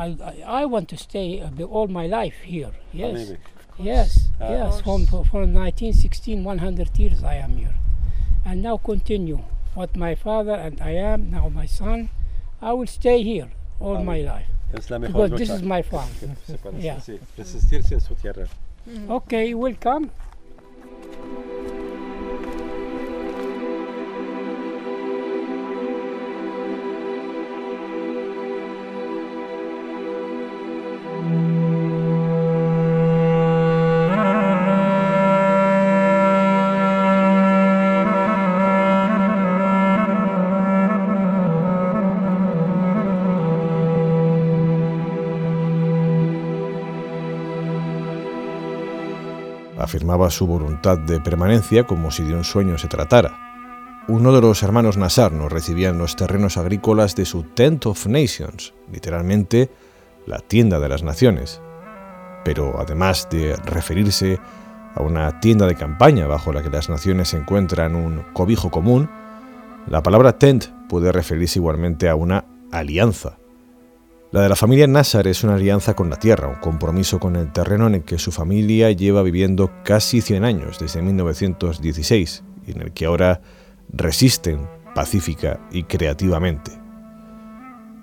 I, I, I want to stay uh, the- all my life here. Yes. maybe. Yes, Ah. yes. From, from 1916, 100 years I am here. And now continue. What my father and I am, now my son, I will stay here all my life. Es la mejor Because this is my farm. que se puede hacer, Yeah. sí. Resistirse en su tierra. Okay, welcome. Afirmaba su voluntad de permanencia como si de un sueño se tratara. Uno de los hermanos Nassar nos recibía en los terrenos agrícolas de su Tent of Nations, literalmente la tienda de las naciones. Pero además de referirse a una tienda de campaña bajo la que las naciones encuentran un cobijo común, la palabra tent puede referirse igualmente a una alianza. La de la familia Nassar es una alianza con la tierra, un compromiso con el terreno en el que su familia lleva viviendo casi 100 años, desde 1916, y en el que ahora resisten pacífica y creativamente.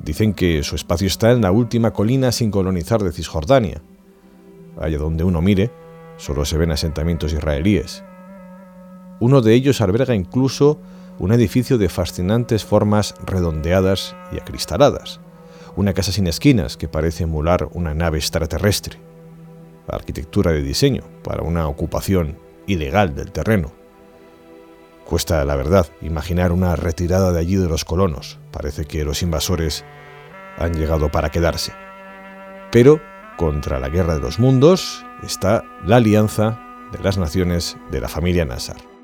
Dicen que su espacio está en la última colina sin colonizar de Cisjordania. Allá donde uno mire, solo se ven asentamientos israelíes. Uno de ellos alberga incluso un edificio de fascinantes formas redondeadas y acristaladas, una casa sin esquinas que parece emular una nave extraterrestre, arquitectura de diseño para una ocupación ilegal del terreno. Cuesta, la verdad, imaginar una retirada de allí de los colonos. Parece que los invasores han llegado para quedarse. Pero contra la guerra de los mundos está la alianza de las naciones de la familia Nassar.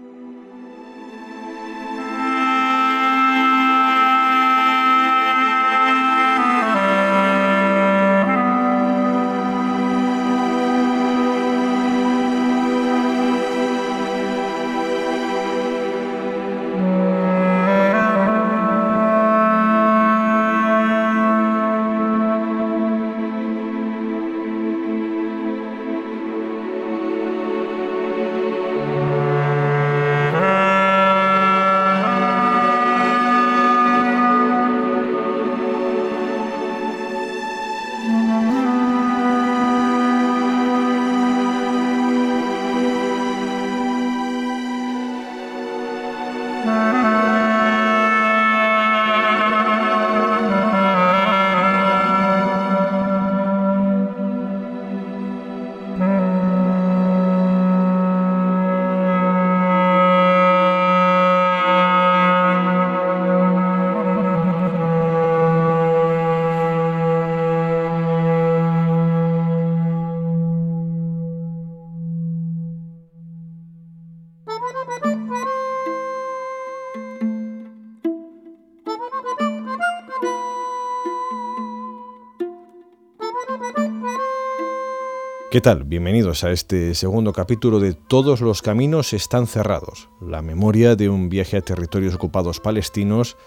¿Qué tal? Bienvenidos a este segundo capítulo de Todos los caminos están cerrados, la memoria de un viaje a territorios ocupados palestinos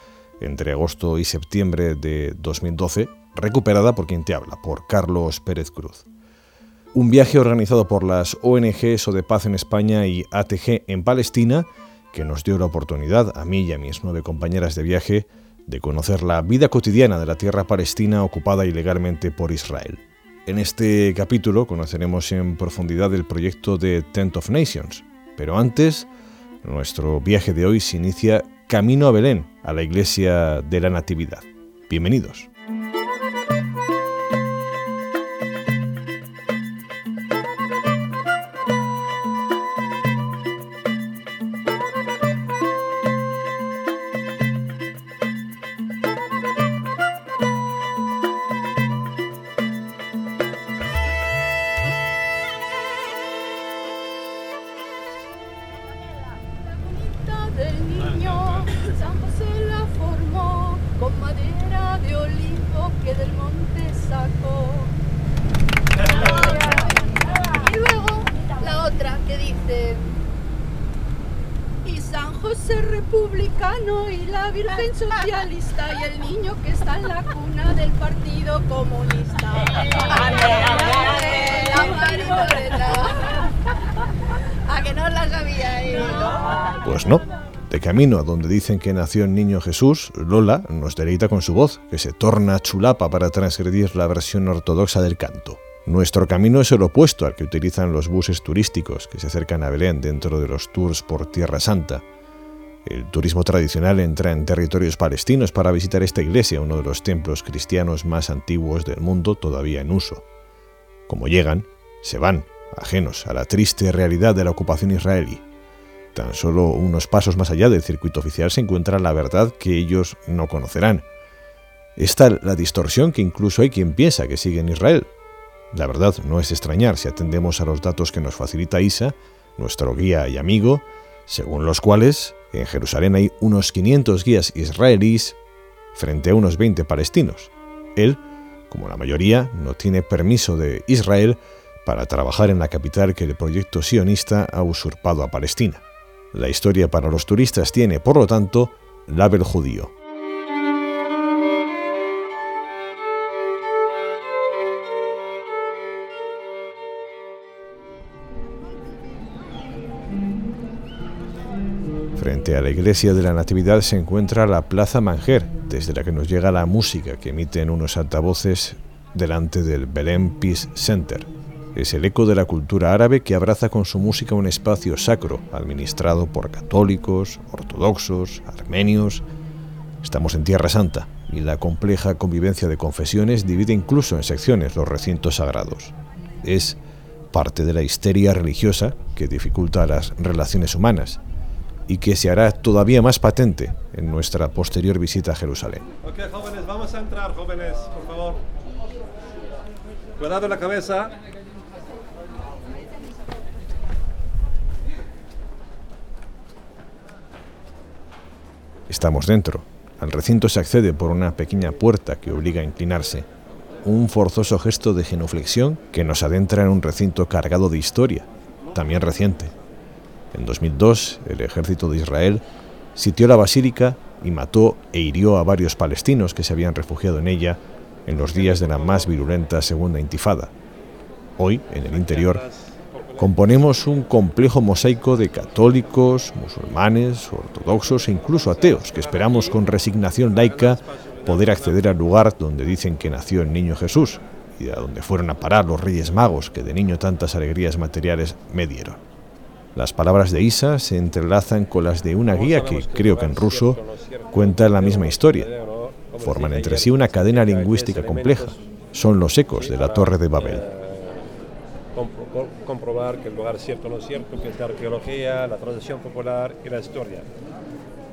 entre agosto y septiembre de 2012, recuperada por quien te habla, por Carlos Pérez Cruz. Un viaje organizado por las ONGs o de Paz en España y ATG en Palestina, que nos dio la oportunidad, a mí y a mis nueve compañeras de viaje, de conocer la vida cotidiana de la tierra palestina ocupada ilegalmente por Israel. En este capítulo conoceremos en profundidad el proyecto de Tent of Nations, pero antes, nuestro viaje de hoy se inicia camino a Belén, a la iglesia de la Natividad. Bienvenidos. De camino a donde dicen que nació el niño Jesús, Lola nos deleita con su voz, que se torna chulapa para transgredir la versión ortodoxa del canto. Nuestro camino es el opuesto al que utilizan los buses turísticos que se acercan a Belén dentro de los tours por Tierra Santa. El turismo tradicional entra en territorios palestinos para visitar esta iglesia, uno de los templos cristianos más antiguos del mundo todavía en uso. Como llegan, se van, ajenos a la triste realidad de la ocupación israelí. Tan solo unos pasos más allá del circuito oficial se encuentra la verdad que ellos no conocerán. Está la distorsión que incluso hay quien piensa que sigue en Israel. La verdad no es extrañar si atendemos a los datos que nos facilita Isa, nuestro guía y amigo, según los cuales en Jerusalén hay unos 500 guías israelíes frente a unos 20 palestinos. Él, como la mayoría, no tiene permiso de Israel para trabajar en la capital que el proyecto sionista ha usurpado a Palestina. La historia para los turistas tiene, por lo tanto, label judío. Frente a la iglesia de la Natividad se encuentra la Plaza Manger, desde la que nos llega la música que emiten unos altavoces delante del Belém Peace Center. Es el eco de la cultura árabe que abraza con su música un espacio sacro, administrado por católicos, ortodoxos, armenios. Estamos en Tierra Santa y la compleja convivencia de confesiones divide incluso en secciones los recintos sagrados. Es parte de la histeria religiosa que dificulta las relaciones humanas y que se hará todavía más patente en nuestra posterior visita a Jerusalén. Ok, jóvenes, vamos a entrar, jóvenes, por favor. Cuidado la cabeza. Estamos dentro. Al recinto se accede por una pequeña puerta que obliga a inclinarse. Un forzoso gesto de genuflexión que nos adentra en un recinto cargado de historia, también reciente. En 2002, el ejército de Israel sitió la basílica y mató e hirió a varios palestinos que se habían refugiado en ella en los días de la más virulenta segunda intifada. Hoy, en el interior, componemos un complejo mosaico de católicos, musulmanes, ortodoxos e incluso ateos que esperamos con resignación laica poder acceder al lugar donde dicen que nació el niño Jesús y a donde fueron a parar los reyes magos que de niño tantas alegrías materiales me dieron. Las palabras de Isa se entrelazan con las de una guía que, creo que en ruso, cuenta la misma historia. Forman entre sí una cadena lingüística compleja. Son los ecos de la Torre de Babel. Compro- comprobar que el lugar es cierto o no es cierto, que es la arqueología, la tradición popular y la historia.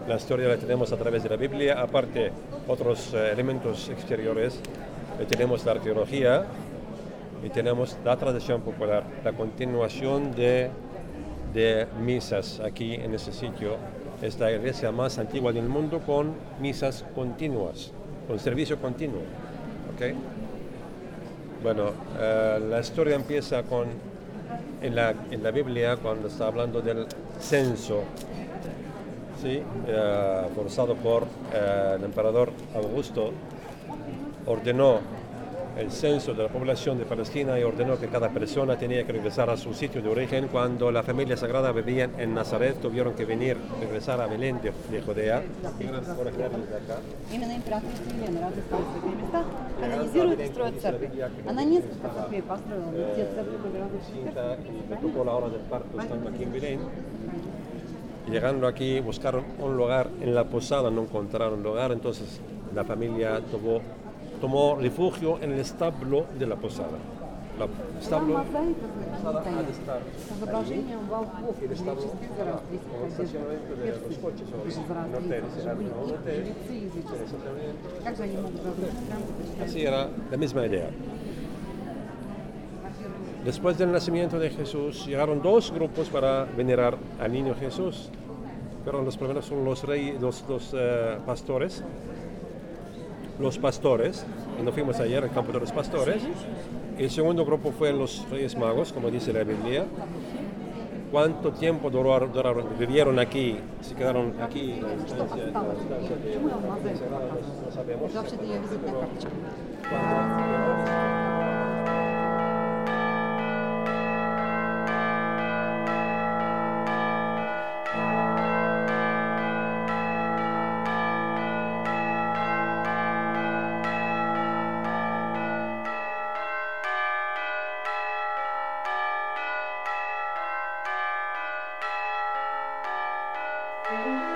La historia la tenemos a través de la Biblia, aparte otros eh, elementos exteriores. Eh, tenemos la arqueología y tenemos la tradición popular, la continuación de, de misas aquí en ese sitio. Es la iglesia más antigua del mundo con misas continuas, con servicio continuo. ¿ok? Bueno, eh, la historia empieza con, en la, en la Biblia, cuando está hablando del censo, ¿sí? Eh, forzado por eh, el emperador Augusto, ordenó el censo de la población de Palestina y ordenó que cada persona tenía que regresar a su sitio de origen. Cuando la familia sagrada vivían en Nazaret, tuvieron que venir, regresar a Belén de, de Judea. Por ejemplo, de acá. Именно императорство Елены разные святые места канонизируют и строят церкви. Она несколько церквей построила, но те церкви были разные visita y me tocó la hora del parto estando aquí en Belén. Llegando aquí, buscaron un lugar en la posada, no encontraron lugar, entonces la familia tomó, tomó refugio en el establo de la posada. La establo, posada Así era la misma idea. Después del nacimiento de Jesús, llegaron dos grupos para venerar al niño Jesús. Pero los primeros son los reyes, los, los eh, pastores, los pastores, y nos fuimos ayer al campo de los pastores. El segundo grupo fue los Reyes Magos, como dice la Biblia. ¿Cuánto tiempo duraron, duraron, vivieron aquí? ¿Se quedaron aquí? No sabemos. Thank you.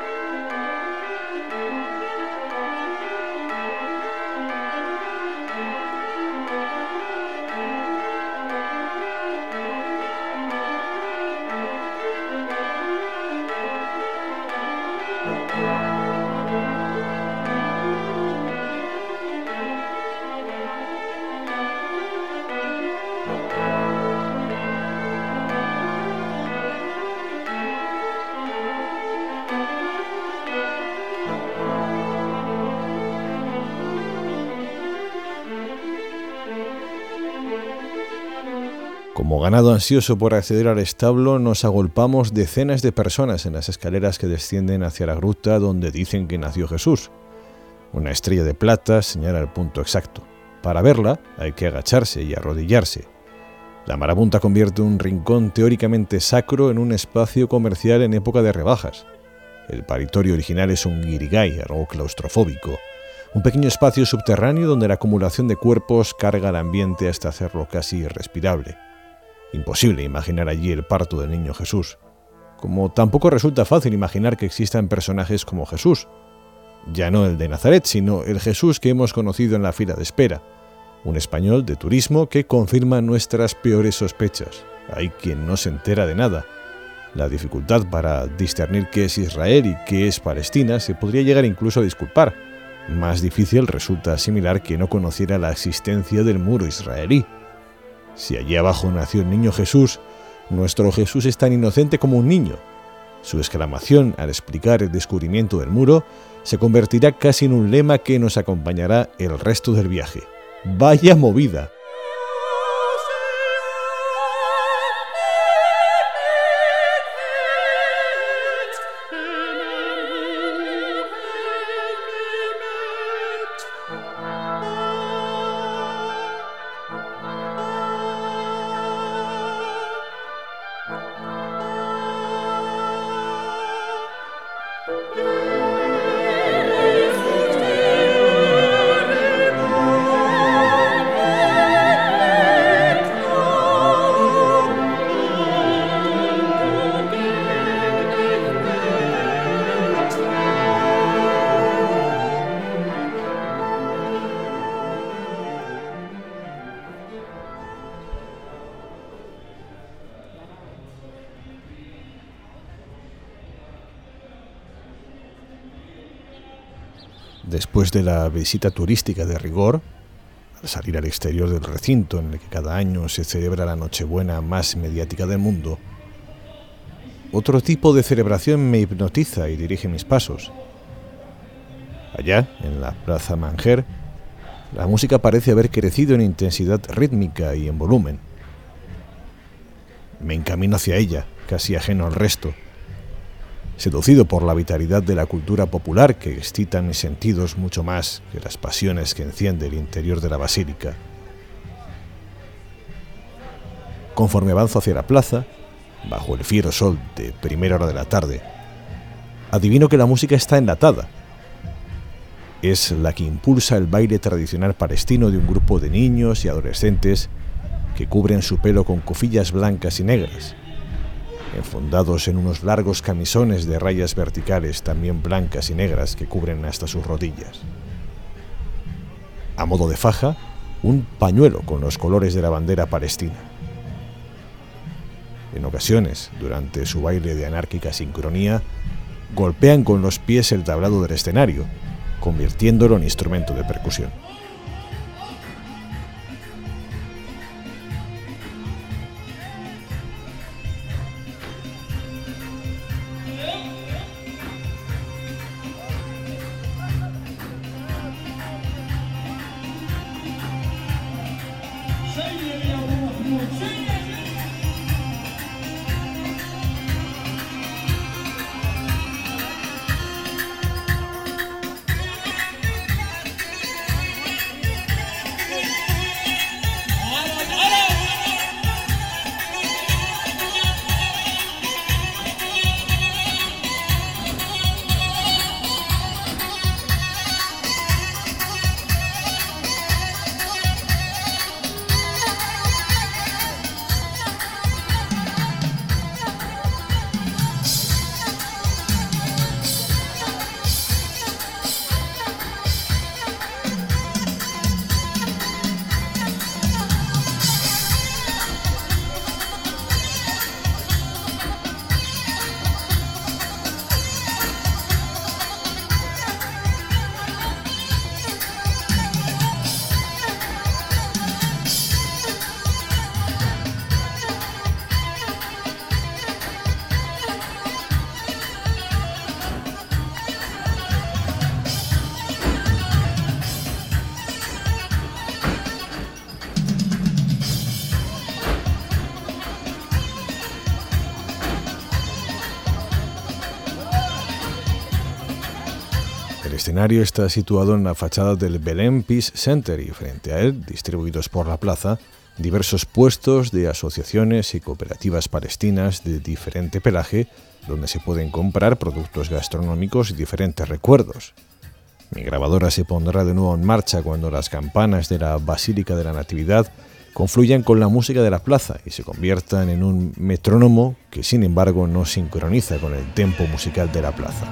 Ganado ansioso por acceder al establo, nos agolpamos decenas de personas en las escaleras que descienden hacia la gruta donde dicen que nació Jesús. Una estrella de plata señala el punto exacto. Para verla hay que agacharse y arrodillarse. La marabunta convierte un rincón teóricamente sacro en un espacio comercial en época de rebajas. El paritorio original es un guirigay, algo claustrofóbico, un pequeño espacio subterráneo donde la acumulación de cuerpos carga el ambiente hasta hacerlo casi irrespirable. Imposible imaginar allí el parto del niño Jesús, como tampoco resulta fácil imaginar que existan personajes como Jesús, ya no el de Nazaret, sino el Jesús que hemos conocido en la fila de espera, un español de turismo que confirma nuestras peores sospechas. Hay quien no se entera de nada. La dificultad para discernir qué es Israel y qué es Palestina se podría llegar incluso a disculpar. Más difícil resulta asimilar que no conociera la existencia del muro israelí. Si allí abajo nació el niño Jesús, nuestro Jesús es tan inocente como un niño. Su exclamación al explicar el descubrimiento del muro se convertirá casi en un lema que nos acompañará el resto del viaje. ¡Vaya movida! De la visita turística de rigor, al salir al exterior del recinto en el que cada año se celebra la Nochebuena más mediática del mundo, otro tipo de celebración me hipnotiza y dirige mis pasos. Allá, en la Plaza Manger, la música parece haber crecido en intensidad rítmica y en volumen. Me encamino hacia ella, casi ajeno al resto, seducido por la vitalidad de la cultura popular que excita mis sentidos mucho más que las pasiones que enciende el interior de la basílica. Conforme avanzo hacia la plaza, bajo el fiero sol de primera hora de la tarde, adivino que la música está enlatada. Es la que impulsa el baile tradicional palestino de un grupo de niños y adolescentes que cubren su pelo con cofillas blancas y negras, enfundados en unos largos camisones de rayas verticales también blancas y negras que cubren hasta sus rodillas. A modo de faja, un pañuelo con los colores de la bandera palestina. En ocasiones, durante su baile de anárquica sincronía, golpean con los pies el tablado del escenario, convirtiéndolo en instrumento de percusión. Escenario está situado en la fachada del Belém Peace Center y frente a él, distribuidos por la plaza, diversos puestos de asociaciones y cooperativas palestinas de diferente pelaje donde se pueden comprar productos gastronómicos y diferentes recuerdos. Mi grabadora se pondrá de nuevo en marcha cuando las campanas de la Basílica de la Natividad confluyan con la música de la plaza y se conviertan en un metrónomo que sin embargo no sincroniza con el tempo musical de la plaza.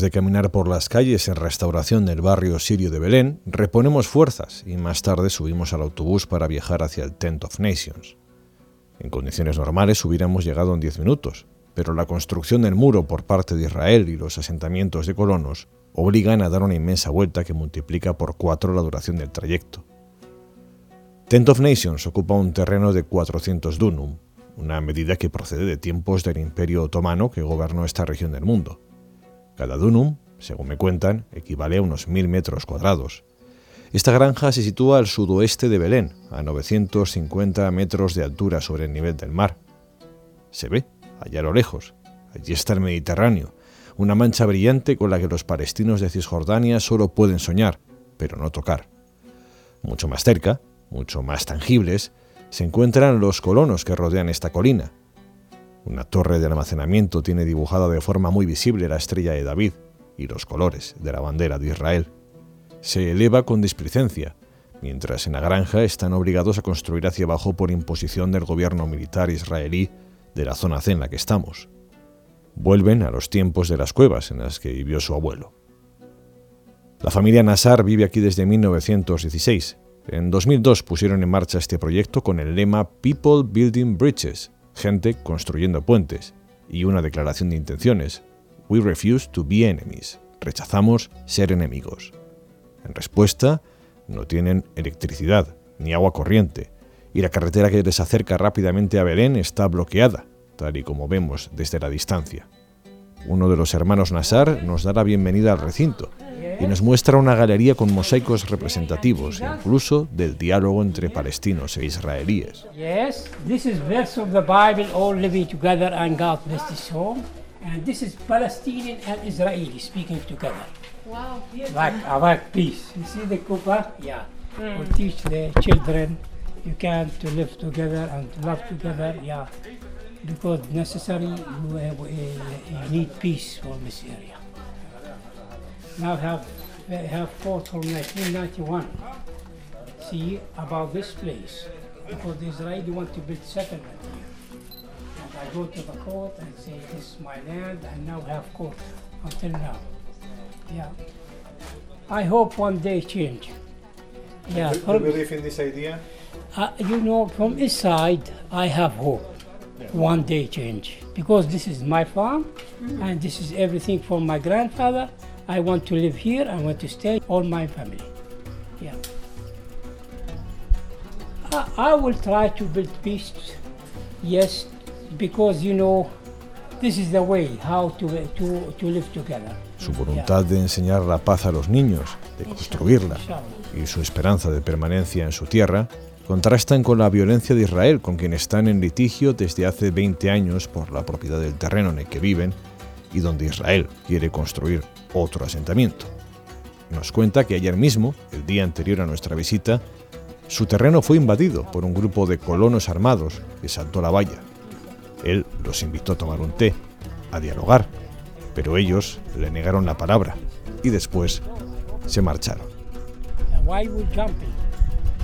De caminar por las calles en restauración del barrio sirio de Belén, reponemos fuerzas y más tarde subimos al autobús para viajar hacia el Tent of Nations. En condiciones normales hubiéramos llegado en 10 minutos, pero la construcción del muro por parte de Israel y los asentamientos de colonos obligan a dar una inmensa vuelta que multiplica por cuatro la duración del trayecto. Tent of Nations ocupa un terreno de 400 dunum, una medida que procede de tiempos del Imperio Otomano que gobernó esta región del mundo. Cada dunum, según me cuentan, equivale a unos mil metros cuadrados. Esta granja se sitúa al sudoeste de Belén, a 950 metros de altura sobre el nivel del mar. Se ve, allá a lo lejos. Allí está el Mediterráneo, una mancha brillante con la que los palestinos de Cisjordania solo pueden soñar, pero no tocar. Mucho más cerca, mucho más tangibles, se encuentran los colonos que rodean esta colina, una torre de almacenamiento tiene dibujada de forma muy visible la estrella de David y los colores de la bandera de Israel. Se eleva con displicencia, mientras en la granja están obligados a construir hacia abajo por imposición del gobierno militar israelí de la zona C en la que estamos. Vuelven a los tiempos de las cuevas en las que vivió su abuelo. La familia Nassar vive aquí desde 1916. En 2002 pusieron en marcha este proyecto con el lema People Building Bridges, gente construyendo puentes, y una declaración de intenciones. We refuse to be enemies. Rechazamos ser enemigos. En respuesta, no tienen electricidad ni agua corriente, y la carretera que les acerca rápidamente a Belén está bloqueada, tal y como vemos desde la distancia. Uno de los hermanos Nassar nos da la bienvenida al recinto y nos muestra una galería con mosaicos representativos, incluso del diálogo entre palestinos e israelíes. Yes, this is verse of the Bible all living together and God bless this home. And this is Palestinian and Israeli speaking together. Wow. Like, I like peace. You see the kupa? Yeah. We teach the children you can to live together and to love together. Yeah. Because necessary, you, uh, you need peace for this area. Now have have fought from 1991. See about this place because the Israeli want to build settlement here. And I go to the court and say this is my land and now have court until now. Yeah. I hope one day change. Yeah. Do you believe in this idea? uh, you know, from his side, I have hope. one day change because this is my farm and this is everything from my grandfather. I want to live here. I want to stay all my family. Yeah. I, I will try to build peace. Yes, because you know this is the way how to to, to live together. Su voluntad de enseñar la paz a los niños, de construirla, y su esperanza de permanencia en su tierra contrastan con la violencia de Israel, con quien están en litigio desde hace 20 años por la propiedad del terreno en el que viven y donde Israel quiere construir otro asentamiento. Nos cuenta que ayer mismo, el día anterior a nuestra visita, su terreno fue invadido por un grupo de colonos armados que saltó la valla. Él los invitó a tomar un té, a dialogar, pero ellos le negaron la palabra y después se marcharon. Why we jumping?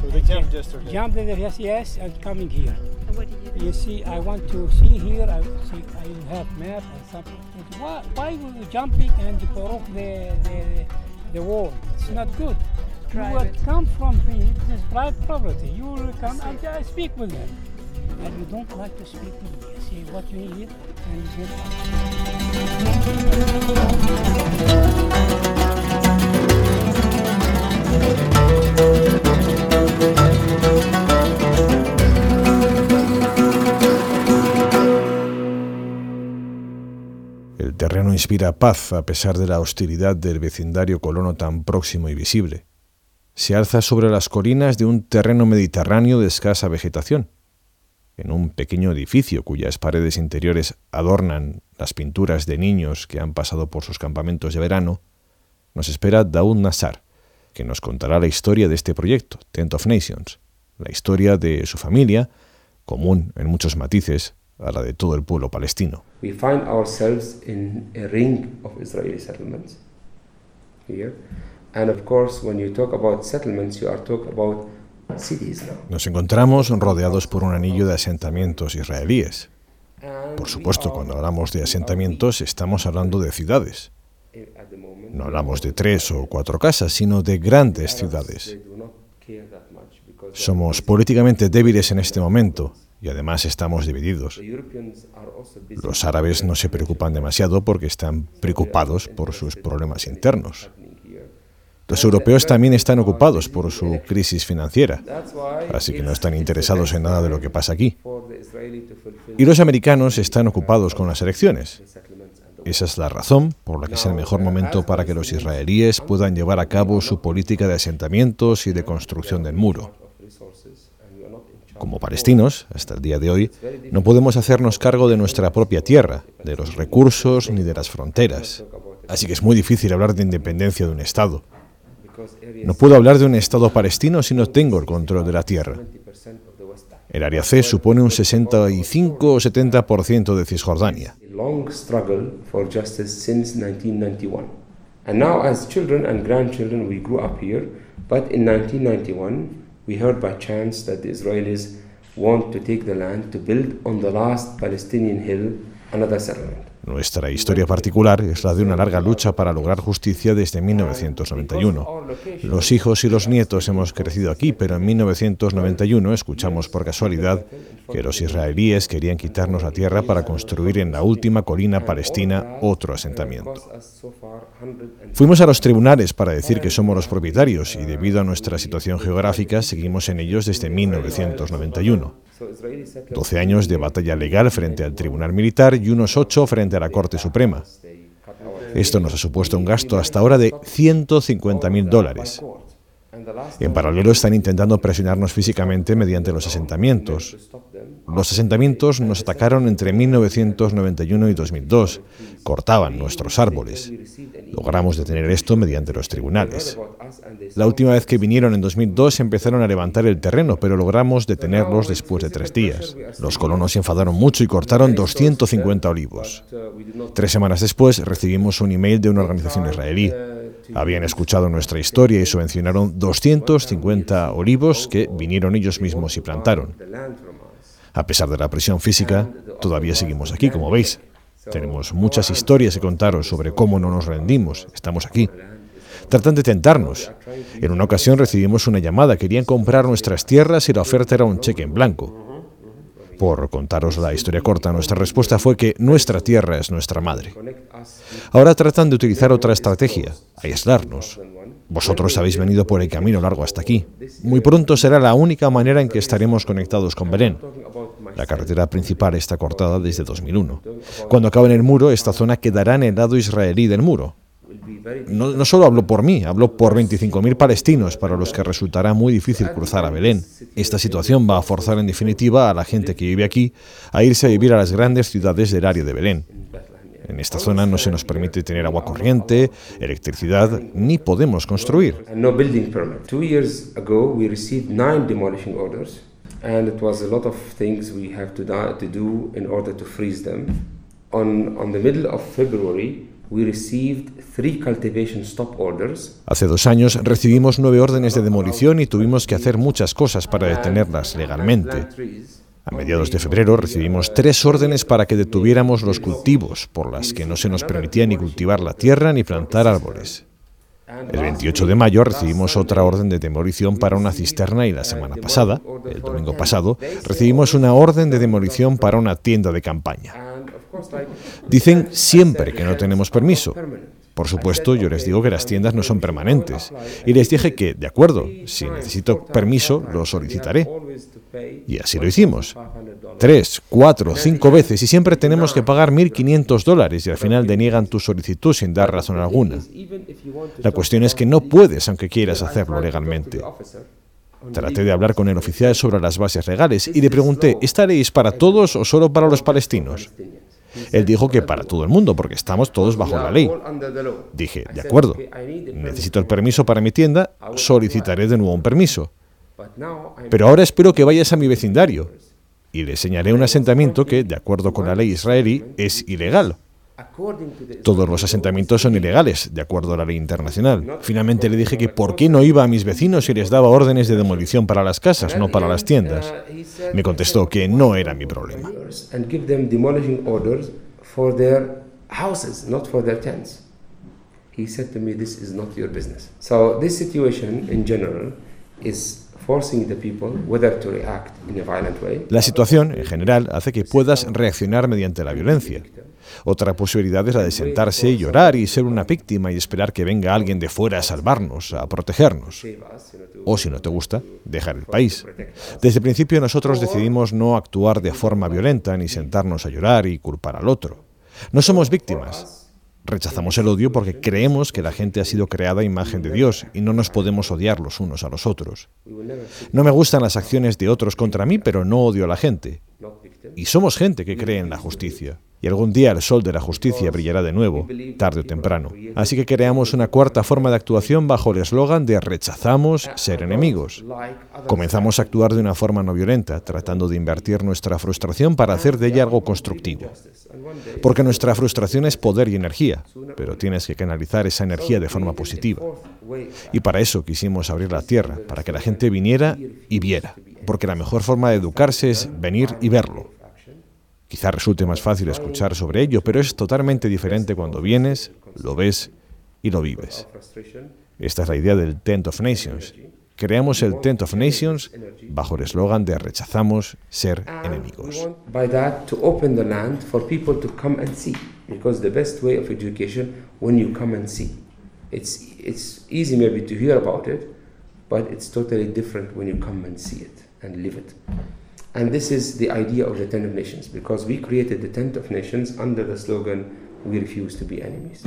So they jumped yesterday. Jump there, yes, yes, and coming here. What did you do? You see, I want to see here. I see, I have map and something. Why, why were you jumping and broke the, the the wall? It's not good. You will come from me. This is private property. You will come and I speak with them. And you don't like to speak with me. You see what you need and you get inspira paz a pesar de la hostilidad del vecindario colono tan próximo y visible. Se alza sobre las colinas de un terreno mediterráneo de escasa vegetación. En un pequeño edificio cuyas paredes interiores adornan las pinturas de niños que han pasado por sus campamentos de verano, nos espera Daoud Nassar, que nos contará la historia de este proyecto, Tent of Nations, la historia de su familia, común en muchos matices a la de todo el pueblo palestino. we find ourselves in a ring of Israeli settlements here. And of course, when you talk about settlements, you are talking about cities now. Nos encontramos rodeados por un anillo de asentamientos israelíes. Por supuesto, cuando hablamos de asentamientos estamos hablando de ciudades. moment, No hablamos de tres o cuatro casas, sino de grandes ciudades. Somos políticamente débiles en este momento y además estamos divididos. Los árabes no se preocupan demasiado porque están preocupados por sus problemas internos. Los europeos también están ocupados por su crisis financiera, así que no están interesados en nada de lo que pasa aquí. Y los americanos están ocupados con las elecciones. Esa es la razón por la que es el mejor momento para que los israelíes puedan llevar a cabo su política de asentamientos y de construcción del muro. of resources, and we are not in charge Como palestinos, hasta el día de hoy, no podemos hacernos cargo de nuestra propia tierra, de los recursos ni de las fronteras. Así que es muy difícil hablar de independencia de un Estado. No puedo hablar de un Estado palestino si no tengo el control de la tierra. 20% of the West Bank. El área C supone un 65 o 70% de Cisjordania. A long struggle for justice since 1991. And now, as children and grandchildren, we grew up here. But in 1991, we heard by chance that the Israelis want to take the land to build on the last Palestinian hill another settlement. Nuestra historia particular es la de una larga lucha para lograr justicia desde 1991. Los hijos y los nietos hemos crecido aquí, pero en 1991 escuchamos por casualidad que los israelíes querían quitarnos la tierra para construir en la última colina palestina otro asentamiento. Fuimos a los tribunales para decir que somos los propietarios y debido a nuestra situación geográfica seguimos en ellos desde 1991. 12 años de batalla legal frente al Tribunal Militar y unos 8 frente a la Corte Suprema. Esto nos ha supuesto un gasto hasta ahora de 150 mil dólares. En paralelo están intentando presionarnos físicamente mediante los asentamientos. Los asentamientos nos atacaron entre 1991 y 2002, cortaban nuestros árboles. Logramos detener esto mediante los tribunales. La última vez que vinieron en 2002 empezaron a levantar el terreno, pero logramos detenerlos después de tres días. Los colonos se enfadaron mucho y cortaron 250 olivos. Tres semanas después recibimos un email de una organización israelí. Habían escuchado nuestra historia y subvencionaron 250 olivos que vinieron ellos mismos y plantaron. A pesar de la presión física, todavía seguimos aquí, como veis. Tenemos muchas historias que contaros sobre cómo no nos rendimos. Estamos aquí. Tratan de tentarnos. En una ocasión recibimos una llamada. Querían comprar nuestras tierras y la oferta era un cheque en blanco. Por contaros la historia corta, nuestra respuesta fue que nuestra tierra es nuestra madre. Ahora tratan de utilizar otra estrategia, aislarnos. Vosotros habéis venido por el camino largo hasta aquí. Muy pronto será la única manera en que estaremos conectados con Belén. La carretera principal está cortada desde 2001. Cuando acaben el muro, esta zona quedará en el lado israelí del muro. No, solo hablo por mí, hablo por 25.000 palestinos para los que resultará muy difícil cruzar a Belén. Esta situación va a forzar en definitiva a la gente que vive aquí a irse a vivir a las grandes ciudades del área de Belén. En esta zona no se nos permite tener agua corriente, electricidad, ni podemos construir. and it was a lot of things we have to, do, in order to freeze them. On the middle of February, Hace dos años recibimos nueve órdenes de demolición y tuvimos que hacer muchas cosas para detenerlas legalmente. A mediados de febrero recibimos tres órdenes para que detuviéramos los cultivos, por las que no se nos permitía ni cultivar la tierra ni plantar árboles. El 28 de mayo recibimos otra orden de demolición para una cisterna y la semana pasada, el domingo pasado, recibimos una orden de demolición para una tienda de campaña. Dicen siempre que no tenemos permiso. Por supuesto, yo les digo que las tiendas no son permanentes. Y les dije que, de acuerdo, si necesito permiso, lo solicitaré. Y así lo hicimos. $500. Tres, cuatro, cinco veces y siempre tenemos que pagar 1.500 dólares y al final deniegan tu solicitud sin dar razón alguna. La cuestión es que no puedes aunque quieras hacerlo legalmente. Traté de hablar con el oficial sobre las bases legales y le pregunté, ¿esta ley es para todos o solo para los palestinos? Él dijo que para todo el mundo, porque estamos todos bajo la ley. Dije, de acuerdo, necesito el permiso para mi tienda, solicitaré de nuevo un permiso. Pero ahora espero que vayas a mi vecindario y le enseñaré un asentamiento que, de acuerdo con la ley israelí, es ilegal. Todos los asentamientos son ilegales, de acuerdo a la ley internacional. Finalmente le dije que por qué no iba a mis vecinos y les daba órdenes de demolición para las casas, no para las tiendas. Me contestó que no era mi problema. and give them demolishing orders for their houses, not for their tents. He said to me, This is not your business. So, this situation in general is forcing the people whether to react in a violent way. La situación, en general, hace que puedas reaccionar mediante la violencia. Otra posibilidad es la de sentarse y llorar y ser una víctima y esperar que venga alguien de fuera a salvarnos, a protegernos. O si no te gusta, dejar el país. Desde el principio nosotros decidimos no actuar de forma violenta ni sentarnos a llorar y culpar al otro. No somos víctimas. Rechazamos el odio porque creemos que la gente ha sido creada a imagen de Dios y no nos podemos odiar los unos a los otros. No me gustan las acciones de otros contra mí, pero no odio a la gente. Y somos gente que cree en la justicia. Y algún día el sol de la justicia brillará de nuevo, tarde o temprano. Así que creamos una cuarta forma de actuación bajo el eslogan de rechazamos ser enemigos. Comenzamos a actuar de una forma no violenta, tratando de invertir nuestra frustración para hacer de ella algo constructivo. Porque nuestra frustración es poder y energía, pero tienes que canalizar esa energía de forma positiva. Y para eso quisimos abrir la tierra, para que la gente viniera y viera. Porque la mejor forma de educarse es venir y verlo. Quizá resulte más fácil escuchar sobre ello, pero es totalmente diferente cuando vienes, lo ves y lo vives. Esta es la idea del Tent of Nations. Creamos el Tent of Nations bajo el eslogan de rechazamos ser enemigos. it's easy maybe to hear about it but it's totally different when you come and see it and live it and this is the idea of the tent of nations because we created the tent of nations under the slogan we refuse to be enemies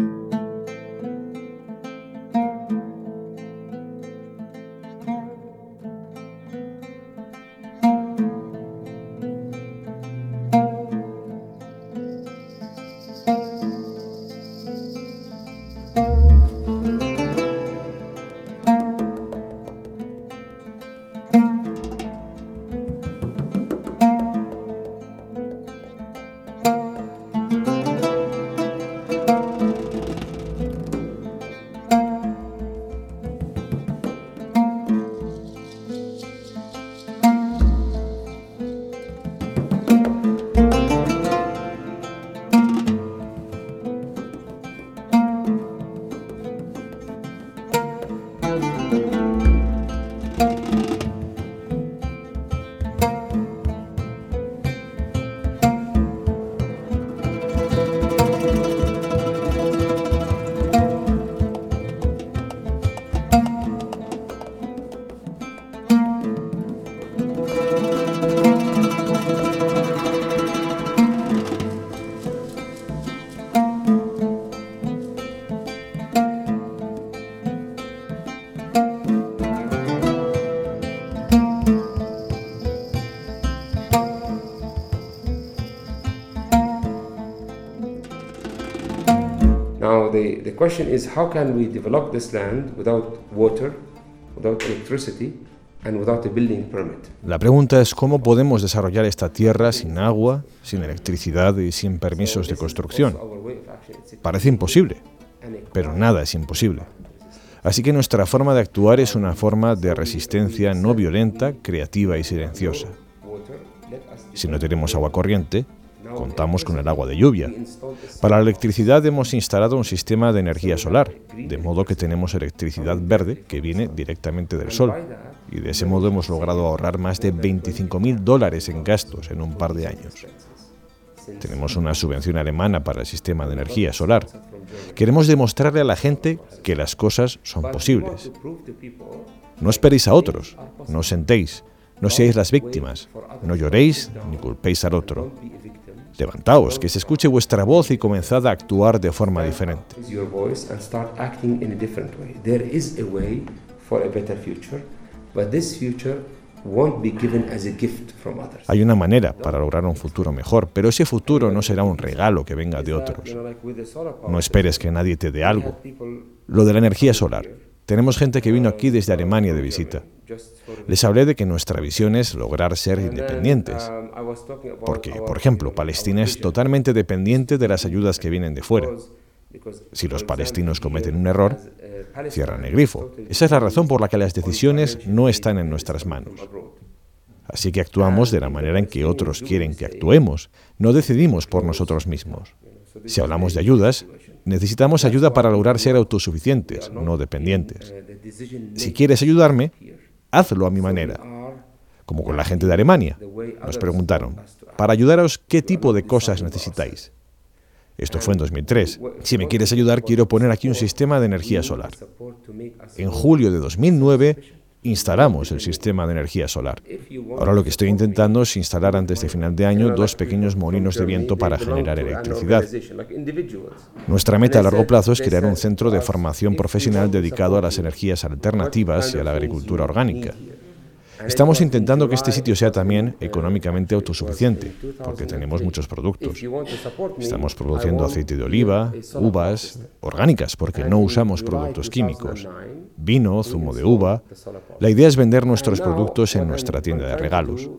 question is how can we develop this land without water, without electricity, and without a building permit? La pregunta es cómo podemos desarrollar esta tierra sin agua, sin electricidad y sin permisos de construcción. Parece imposible, pero nada es imposible. Así que nuestra forma de actuar es una forma de resistencia no violenta, creativa y silenciosa. Si no tenemos agua corriente, contamos con el agua de lluvia. Para la electricidad hemos instalado un sistema de energía solar, de modo que tenemos electricidad verde que viene directamente del sol. Y de ese modo hemos logrado ahorrar más de 25.000 dólares en gastos en un par de años. Tenemos una subvención alemana para el sistema de energía solar. Queremos demostrarle a la gente que las cosas son posibles. No esperéis a otros, no os sentéis, no seáis las víctimas, no lloréis ni culpéis al otro. Levantaos, que se escuche vuestra voz y comenzad a actuar de forma diferente. Hay una manera para lograr un futuro mejor, pero ese futuro no será un regalo que venga de otros. No esperes que nadie te dé algo. Lo de la energía solar. Tenemos gente que vino aquí desde Alemania de visita. Les hablé de que nuestra visión es lograr ser independientes. Um, Porque, por ejemplo, Palestina es totalmente dependiente de las ayudas que vienen de fuera. Si los palestinos cometen un error, uh, cierran el grifo. Esa es la razón por la que las decisiones no están en nuestras manos. Así que actuamos de la manera en que otros quieren que actuemos. No decidimos por nosotros mismos. Si hablamos de ayudas, necesitamos ayuda para lograr ser autosuficientes, no dependientes. Uh, Si quieres ayudarme. Hazlo a mi manera. Como con la gente de Alemania. Nos preguntaron, para ayudaros, ¿qué tipo de cosas necesitáis? Esto fue en 2003. Si me quieres ayudar, quiero poner aquí un sistema de energía solar. En julio de 2009 instalamos el sistema de energía solar. Ahora lo que estoy intentando es instalar antes de final de año dos pequeños molinos de viento para generar electricidad. Nuestra meta a largo plazo es crear un centro de formación profesional dedicado a las energías alternativas y a la agricultura orgánica. Estamos intentando que este sitio sea también económicamente autosuficiente, porque tenemos muchos productos. Estamos produciendo aceite de oliva, uvas, orgánicas, porque no usamos productos químicos, vino, zumo de uva. La idea es vender nuestros productos en nuestra tienda de regalos.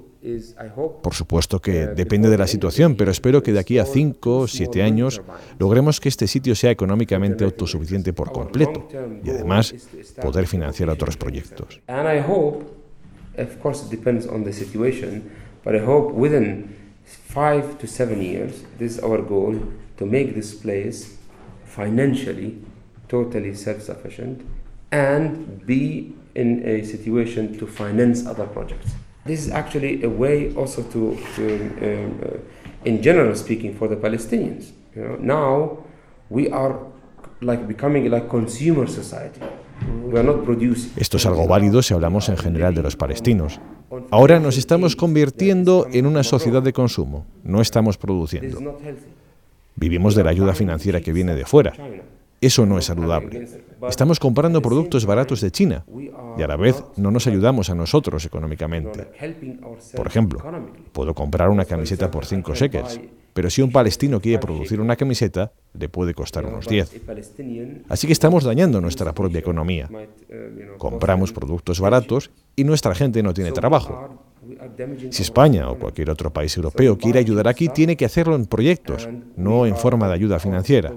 Por supuesto que depende de la situación, pero espero que de aquí a 5 o 7 años logremos que este sitio sea económicamente autosuficiente por completo y además poder financiar otros proyectos. Of course, it depends on the situation, but I hope within five to seven years, this is our goal to make this place financially totally self sufficient and be in a situation to finance other projects. This is actually a way also to, to um, uh, in general speaking, for the Palestinians. You know, now we are like becoming like consumer society. Esto es algo válido si hablamos en general de los palestinos. Ahora nos estamos convirtiendo en una sociedad de consumo, no estamos produciendo. Vivimos de la ayuda financiera que viene de fuera. Eso no es saludable. Estamos comprando productos baratos de China y a la vez no nos ayudamos a nosotros económicamente. Por ejemplo, puedo comprar una camiseta por 5 shekels, pero si un palestino quiere producir una camiseta, le puede costar unos 10. A Palestinian Así que estamos dañando nuestra propia economía. Compramos productos baratos y nuestra gente no tiene trabajo. Si España o cualquier otro país europeo quiere ayudar aquí, tiene que hacerlo en proyectos, no en forma de ayuda financiera.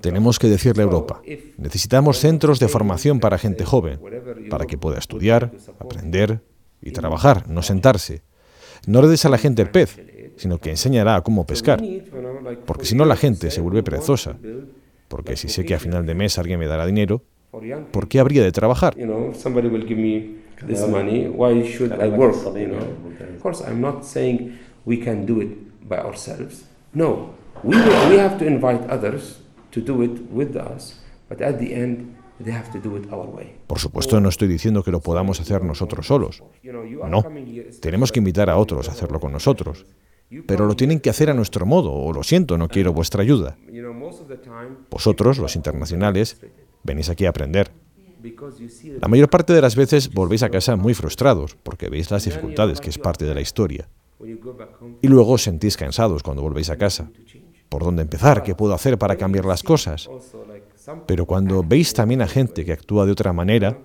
Tenemos que decirle a Europa, necesitamos centros de formación para gente joven, para que pueda estudiar, aprender y trabajar, no sentarse. No le des a la gente el pez, sino que enseñará a cómo pescar, porque si no la gente se vuelve perezosa. Porque si sé que a final de mes alguien me dará dinero, ¿por qué habría de trabajar? No, we we have to invite others to do it with us, but at the end, they have to do it our way. Por supuesto, no estoy diciendo que lo podamos hacer nosotros solos. No, tenemos que invitar a otros a hacerlo con nosotros. Pero lo tienen que hacer a nuestro modo, o lo siento, no quiero vuestra ayuda. Vosotros, los internacionales, venís aquí a aprender. La mayor parte de las veces volvéis a casa muy frustrados, porque veis las dificultades, que es parte de la historia. Y luego os sentís cansados cuando volvéis a casa. ¿Por dónde empezar? ¿Qué puedo hacer para cambiar las cosas? Pero cuando veis también a gente que actúa de otra manera,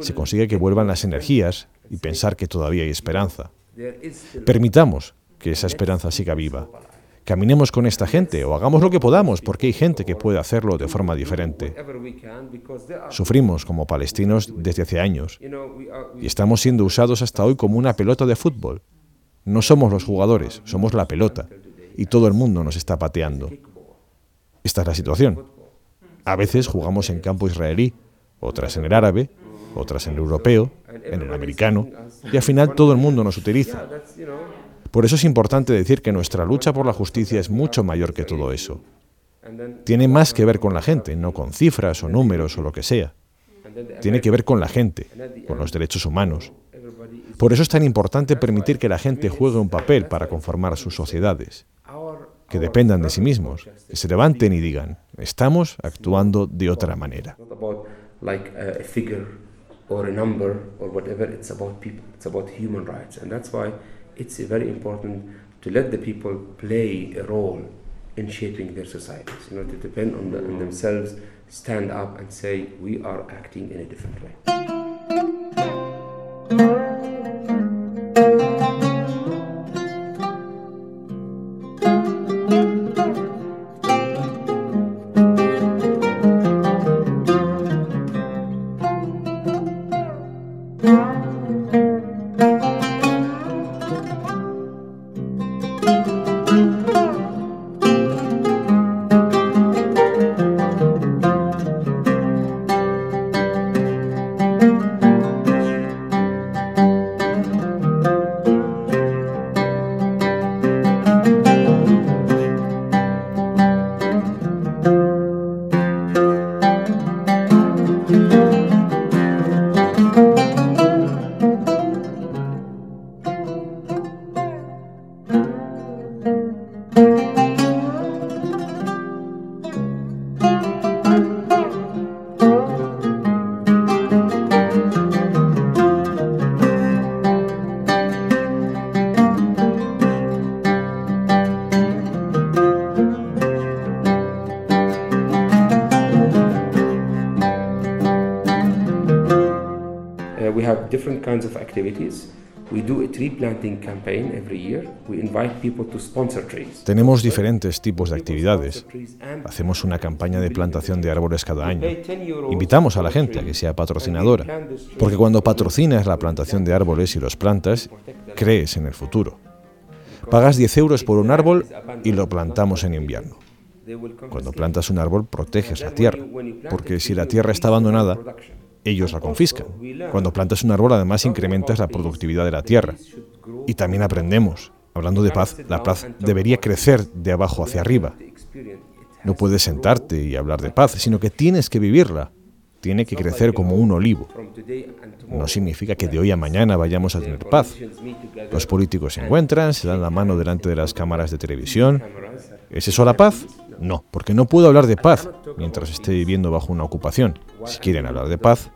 se consigue que vuelvan las energías y pensar que todavía hay esperanza. Permitamos que esa esperanza siga viva. Caminemos con esta gente o hagamos lo que podamos porque hay gente que puede hacerlo de forma diferente. Sufrimos como palestinos desde hace años y estamos siendo usados hasta hoy como una pelota de fútbol. No somos los jugadores, somos la pelota y todo el mundo nos está pateando. Esta es la situación. A veces jugamos en campo israelí, otras en el árabe, otras en el europeo, en el americano, y al final todo el mundo nos utiliza. Por eso es importante decir que nuestra lucha por la justicia es mucho mayor que todo eso. Tiene más que ver con la gente, no con cifras o números o lo que sea. Tiene que ver con la gente, con los derechos humanos. Por eso es tan importante permitir que la gente juegue un papel para conformar sus sociedades, que dependan de sí mismos, que se levanten y digan, estamos actuando de otra manera. It's very important to let the people play a role in shaping their societies. You know, to depend on, the, on mm. themselves, stand up and say we are acting in a different way. Tenemos diferentes tipos de actividades. Hacemos una campaña de plantación de árboles cada año. Invitamos a la gente a que sea patrocinadora, porque cuando patrocinas la plantación de árboles y los plantas, crees en el futuro. Pagas 10 euros por un árbol y lo plantamos en invierno. Cuando plantas un árbol proteges la tierra, porque si la tierra está abandonada, ellos la confiscan. Cuando plantas un árbol además incrementas la productividad de la tierra. Y también aprendemos. Hablando de paz, la paz debería crecer de abajo hacia arriba. No puedes sentarte y hablar de paz, sino que tienes que vivirla. Tiene que crecer como un olivo. No significa que de hoy a mañana vayamos a tener paz. Los políticos se encuentran, se dan la mano delante de las cámaras de televisión. ¿Es eso la paz? No, porque no puedo hablar de paz mientras esté viviendo bajo una ocupación. Si quieren hablar de paz,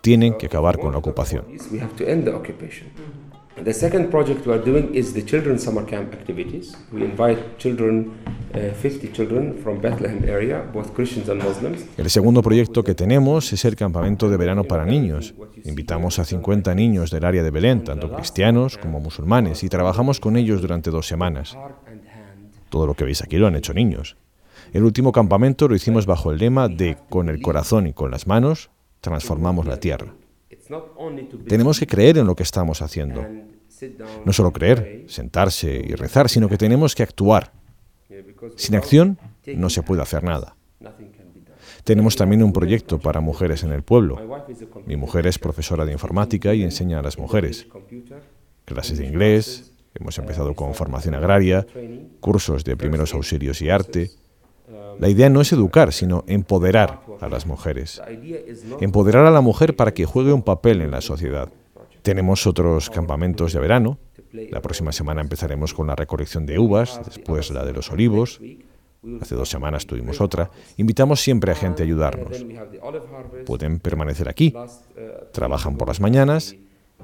tienen que acabar con la ocupación. The second project we are doing is the children's summer camp activities. We invite children, uh, 50 children from Bethlehem area, both Christians and Muslims. El segundo proyecto que tenemos es el campamento de verano para niños. Invitamos a 50 niños del área de Belén, tanto cristianos como musulmanes, y trabajamos con ellos durante dos semanas. Todo lo que veis aquí lo han hecho niños. El último campamento lo hicimos bajo el lema de con el corazón y con las manos transformamos la tierra. Tenemos que creer en lo que estamos haciendo. No solo creer, sentarse y rezar, sino que tenemos que actuar. Sin acción no se puede hacer nada. Tenemos también un proyecto para mujeres en el pueblo. Mi mujer es profesora de informática y enseña a las mujeres. Clases de inglés, hemos empezado con formación agraria, cursos de primeros auxilios y arte. La idea no es educar, sino empoderar a las mujeres. Empoderar a la mujer para que juegue un papel en la sociedad. Tenemos otros campamentos de verano. La próxima semana empezaremos con la recolección de uvas, después la de los olivos. Hace dos semanas tuvimos otra. Invitamos siempre a gente a ayudarnos. Pueden permanecer aquí. Trabajan por las mañanas,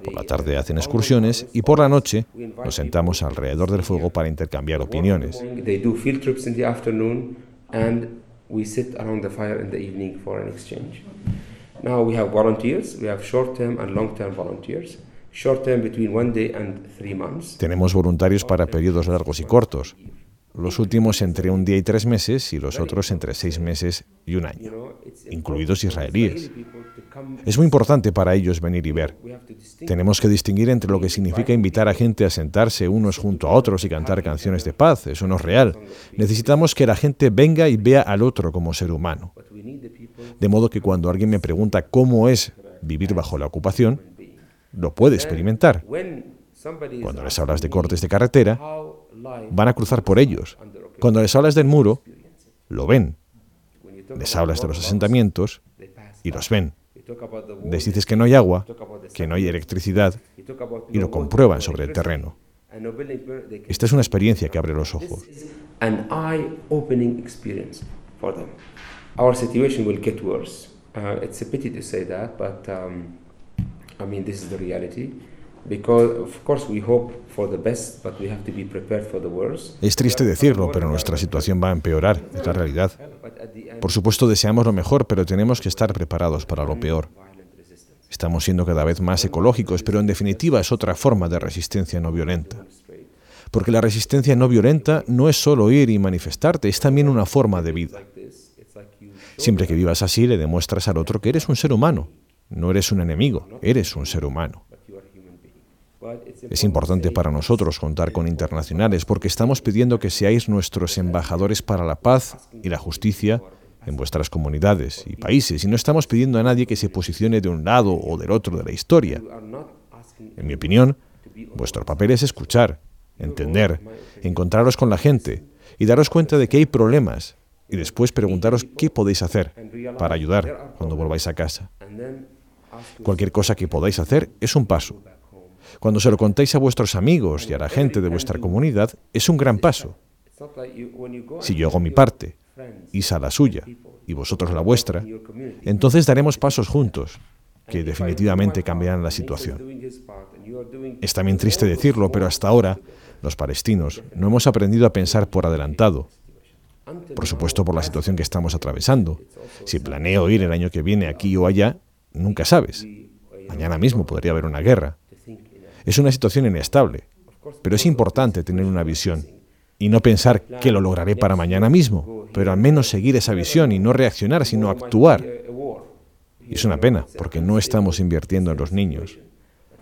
por la tarde hacen excursiones y por la noche nos sentamos alrededor del fuego para intercambiar opiniones. And we sit around the fire in the evening for an exchange. Now we have volunteers, we have short term and long term volunteers. Short term between one day and three months. Tenemos voluntarios para periodos largos y cortos, los últimos entre un día y tres meses y los otros entre seis meses y un año, incluidos israelíes. Es muy importante para ellos venir y ver. Tenemos que distinguir entre lo que significa invitar a gente a sentarse unos junto a otros y cantar canciones de paz. Eso no es real. Necesitamos que la gente venga y vea al otro como ser humano. De modo que cuando alguien me pregunta cómo es vivir bajo la ocupación, lo puede experimentar. Cuando les hablas de cortes de carretera, van a cruzar por ellos. Cuando les hablas del muro, lo ven. Les hablas de los asentamientos y los ven. Les dices que no hay agua, que no hay electricidad y lo comprueban sobre el terreno. Esta es una experiencia que abre los ojos. Es triste decirlo, pero nuestra situación va a empeorar, es la realidad. Por supuesto deseamos lo mejor, pero tenemos que estar preparados para lo peor. Estamos siendo cada vez más ecológicos, pero en definitiva es otra forma de resistencia no violenta. Porque la resistencia no violenta no es solo ir y manifestarte, es también una forma de vida. Siempre que vivas así le demuestras al otro que eres un ser humano, no eres un enemigo, eres un ser humano. Es importante para nosotros contar con internacionales porque estamos pidiendo que seáis nuestros embajadores para la paz y la justicia en vuestras comunidades y países y no estamos pidiendo a nadie que se posicione de un lado o del otro de la historia. En mi opinión, vuestro papel es escuchar, entender, encontraros con la gente y daros cuenta de que hay problemas y después preguntaros qué podéis hacer para ayudar cuando volváis a casa. Cualquier cosa que podáis hacer es un paso. Cuando se lo contáis a vuestros amigos y a la gente de vuestra comunidad, es un gran paso. Si yo hago mi parte, Isa la suya y vosotros la vuestra, entonces daremos pasos juntos que definitivamente cambiarán la situación. Es también triste decirlo, pero hasta ahora los palestinos no hemos aprendido a pensar por adelantado. Por supuesto, por la situación que estamos atravesando. Si planeo ir el año que viene aquí o allá, nunca sabes. Mañana mismo podría haber una guerra. Es una situación inestable, pero es importante tener una visión y no pensar que lo lograré para mañana mismo, pero al menos seguir esa visión y no reaccionar, sino actuar. Es una pena, porque no estamos invirtiendo en los niños,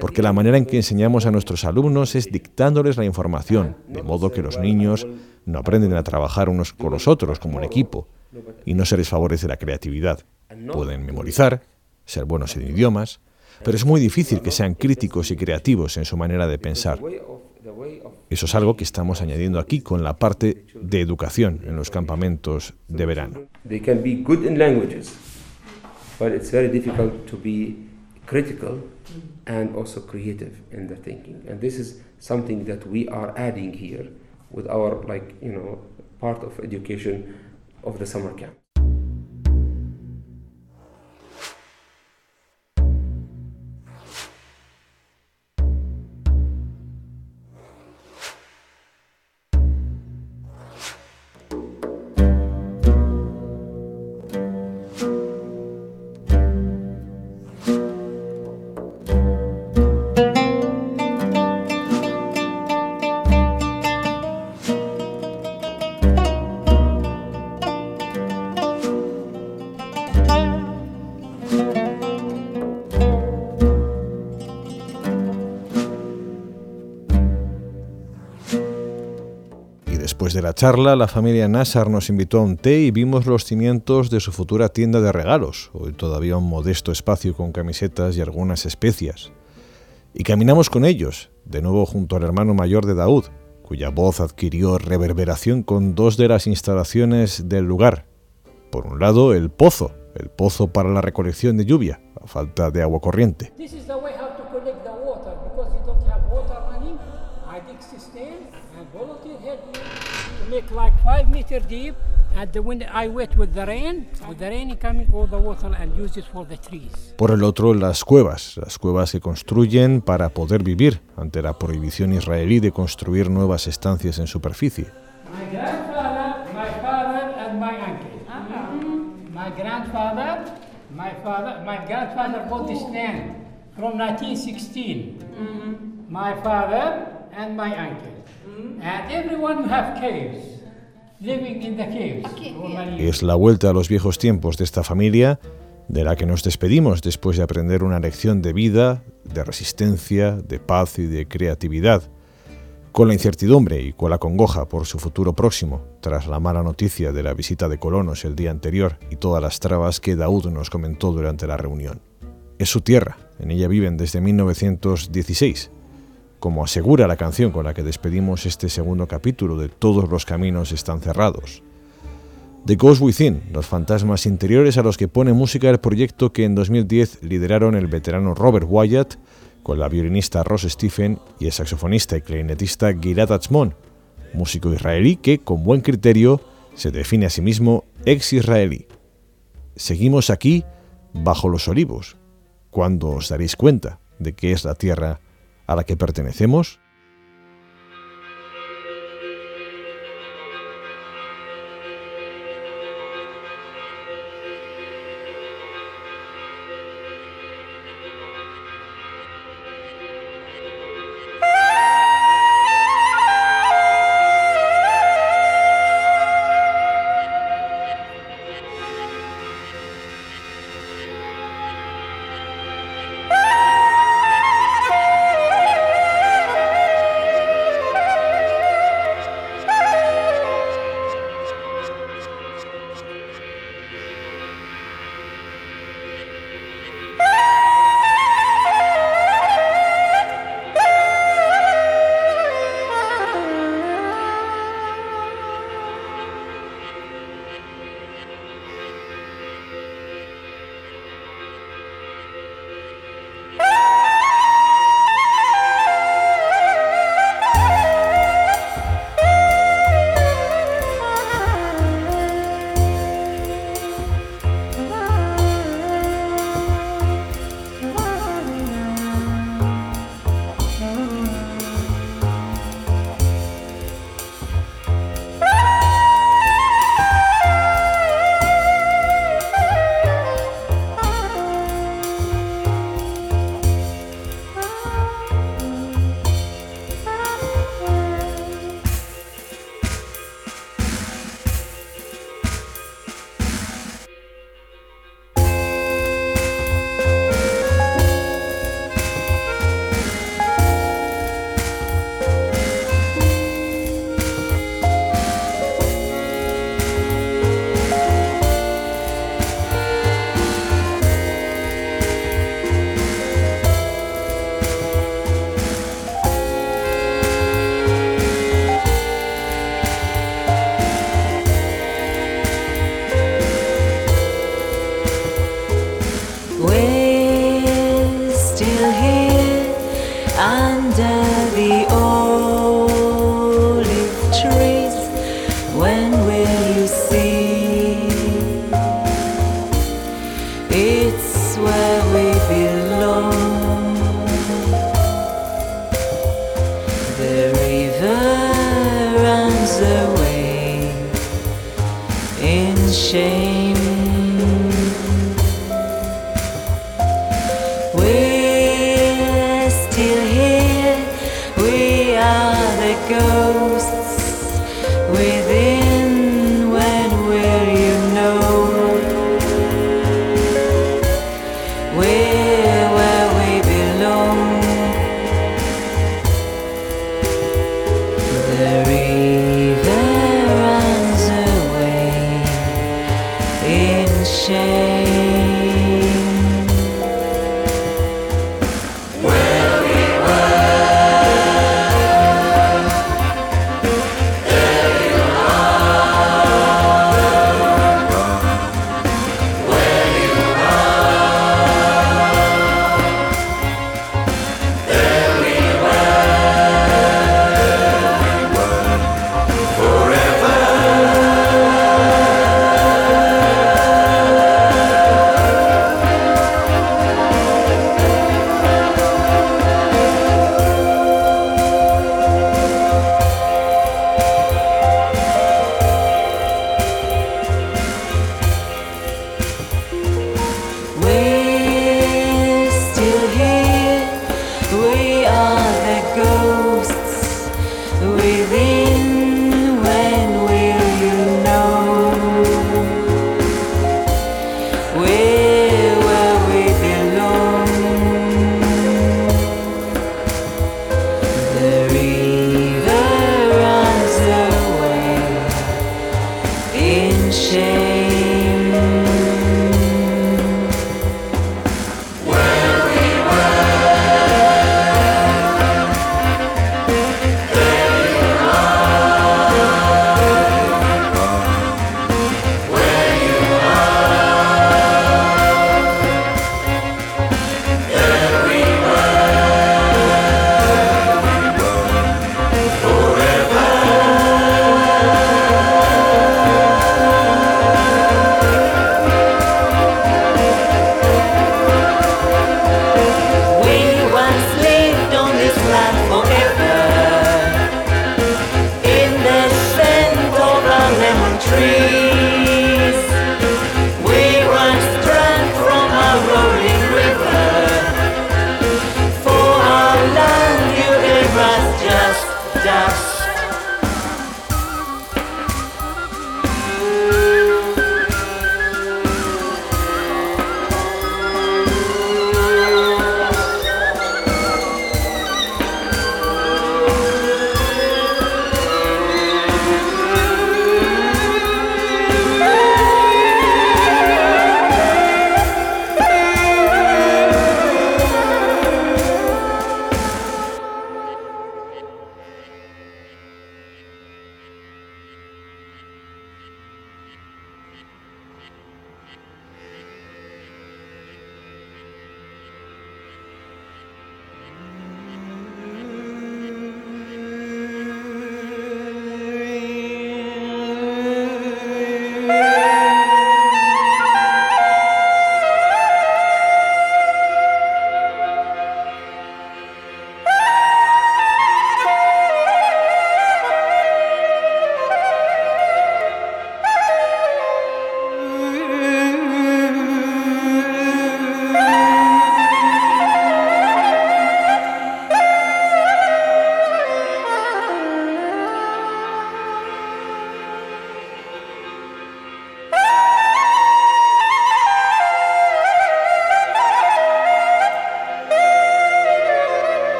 porque la manera en que enseñamos a nuestros alumnos es dictándoles la información, de modo que los niños no aprenden a trabajar unos con los otros como un equipo, y no se les favorece la creatividad. Pueden memorizar, ser buenos en idiomas, pero es muy difícil que sean críticos y creativos en su manera de pensar. Eso es algo que estamos añadiendo aquí con la parte de educación en los campamentos de verano. They can be good in languages, but charla, la familia Nassar nos invitó a un té y vimos los cimientos de su futura tienda de regalos, hoy todavía un modesto espacio con camisetas y algunas especias. Y caminamos con ellos, de nuevo junto al hermano mayor de Daud, cuya voz adquirió reverberación con dos de las instalaciones del lugar. Por un lado, el pozo, el pozo para la recolección de lluvia, a falta de agua corriente. make like five meter deep and the wind I wet with the rain with the rain coming all the water and use it for the trees. Por el otro las cuevas las cuevas que construyen para poder vivir ante la prohibición israelí de construir nuevas estancias en superficie. My grandfather my father and my uncle My father, my grandfather bought this land from 1916. My father and my uncle. And everyone have caves, living in the caves. for many years. Es la vuelta a los viejos tiempos de esta familia de la que nos despedimos después de aprender una lección de vida, de resistencia, de paz y de creatividad, con la incertidumbre y con la congoja por su futuro próximo, tras la mala noticia de la visita de colonos el día anterior y todas las trabas que Daud nos comentó durante la reunión. Es su tierra, en ella viven desde 1916, como asegura la canción con la que despedimos este segundo capítulo de Todos los caminos están cerrados. The Ghost Within, los fantasmas interiores a los que pone música el proyecto que en 2010 lideraron el veterano Robert Wyatt con la violinista Ross Stephen y el saxofonista y clarinetista Gilad Atzmon, músico israelí que, con buen criterio, se define a sí mismo ex-israelí. Seguimos aquí, bajo los olivos, cuando os daréis cuenta de que es la tierra a la que pertenecemos. Runs away in shame.